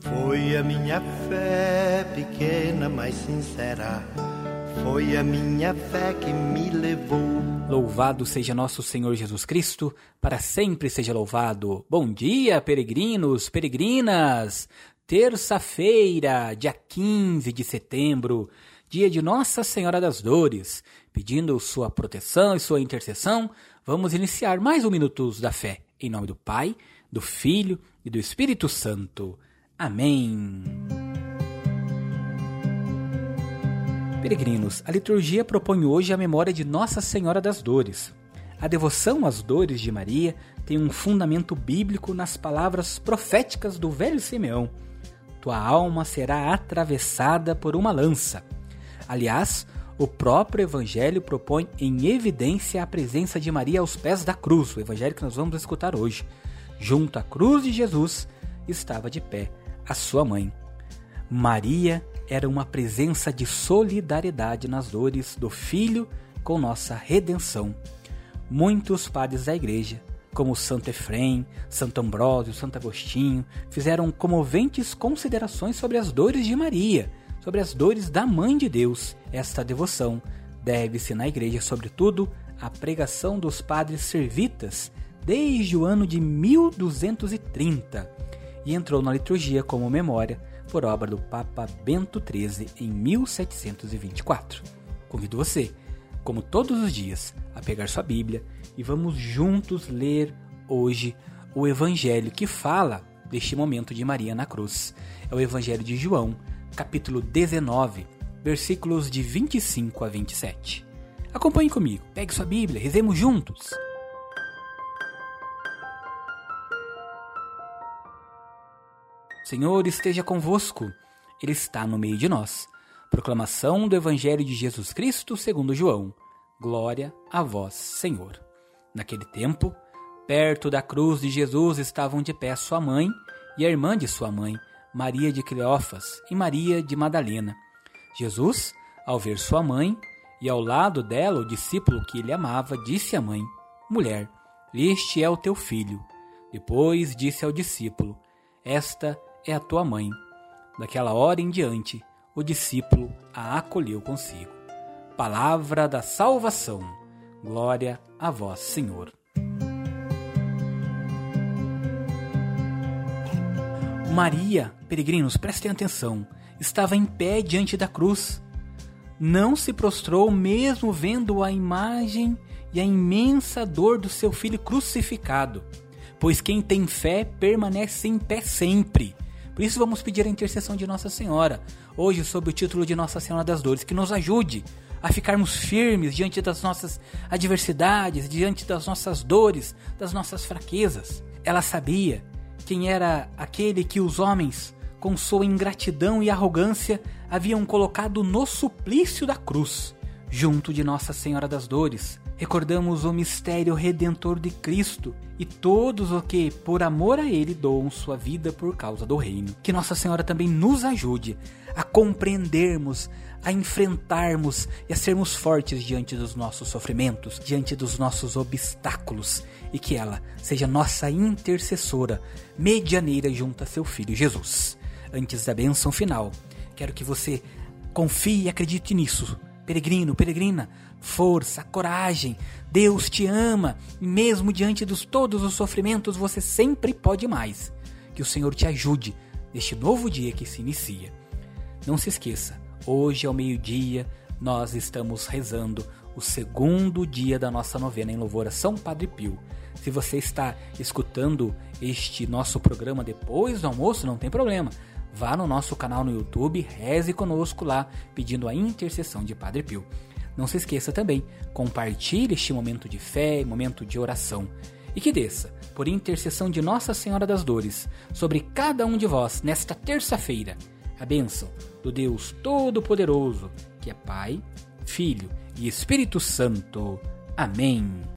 Foi a minha fé pequena, mas sincera. Foi a minha fé que me levou. Louvado seja nosso Senhor Jesus Cristo, para sempre seja louvado. Bom dia, peregrinos, peregrinas. Terça-feira, dia 15 de setembro, dia de Nossa Senhora das Dores. Pedindo sua proteção e sua intercessão, vamos iniciar mais um Minutos da Fé. Em nome do Pai, do Filho e do Espírito Santo. Amém. Peregrinos, a liturgia propõe hoje a memória de Nossa Senhora das Dores. A devoção às dores de Maria tem um fundamento bíblico nas palavras proféticas do velho Simeão: Tua alma será atravessada por uma lança. Aliás, o próprio Evangelho propõe em evidência a presença de Maria aos pés da cruz, o Evangelho que nós vamos escutar hoje. Junto à cruz de Jesus estava de pé a sua mãe. Maria era uma presença de solidariedade nas dores do filho com nossa redenção. Muitos padres da igreja, como Santo Efrem, Santo Ambrósio, Santo Agostinho, fizeram comoventes considerações sobre as dores de Maria, sobre as dores da Mãe de Deus. Esta devoção deve-se na igreja, sobretudo, à pregação dos padres servitas desde o ano de 1230 e entrou na liturgia como memória por obra do Papa Bento XIII em 1724. Convido você, como todos os dias, a pegar sua Bíblia e vamos juntos ler hoje o Evangelho que fala deste momento de Maria na cruz. É o Evangelho de João, capítulo 19, versículos de 25 a 27. Acompanhe comigo, pegue sua Bíblia, rezemos juntos. Senhor esteja convosco, Ele está no meio de nós. Proclamação do Evangelho de Jesus Cristo segundo João. Glória a vós, Senhor. Naquele tempo, perto da cruz de Jesus estavam de pé sua mãe e a irmã de sua mãe, Maria de Cleófas e Maria de Madalena. Jesus, ao ver sua mãe e ao lado dela o discípulo que ele amava, disse à mãe: Mulher, este é o teu filho. Depois disse ao discípulo: Esta é a tua mãe. Daquela hora em diante, o discípulo a acolheu consigo. Palavra da salvação. Glória a vós, Senhor. Maria, peregrinos, prestem atenção, estava em pé diante da cruz. Não se prostrou mesmo vendo a imagem e a imensa dor do seu filho crucificado, pois quem tem fé permanece em pé sempre por isso vamos pedir a intercessão de Nossa Senhora, hoje sob o título de Nossa Senhora das Dores, que nos ajude a ficarmos firmes diante das nossas adversidades, diante das nossas dores, das nossas fraquezas. Ela sabia quem era aquele que os homens, com sua ingratidão e arrogância, haviam colocado no suplício da cruz, junto de Nossa Senhora das Dores, recordamos o mistério redentor de Cristo e todos os que, por amor a Ele, doam sua vida por causa do reino. Que Nossa Senhora também nos ajude a compreendermos, a enfrentarmos e a sermos fortes diante dos nossos sofrimentos, diante dos nossos obstáculos e que ela seja nossa intercessora, medianeira junto a seu Filho Jesus. Antes da bênção final, quero que você confie e acredite nisso Peregrino, peregrina, força, coragem. Deus te ama mesmo diante de todos os sofrimentos você sempre pode mais. Que o Senhor te ajude neste novo dia que se inicia. Não se esqueça, hoje ao meio-dia nós estamos rezando o segundo dia da nossa novena em louvor a São Padre Pio. Se você está escutando este nosso programa depois do almoço, não tem problema vá no nosso canal no YouTube, reze conosco lá, pedindo a intercessão de Padre Pio. Não se esqueça também, compartilhe este momento de fé, momento de oração. E que desça, por intercessão de Nossa Senhora das Dores, sobre cada um de vós nesta terça-feira, a bênção do Deus Todo-Poderoso, que é Pai, Filho e Espírito Santo. Amém.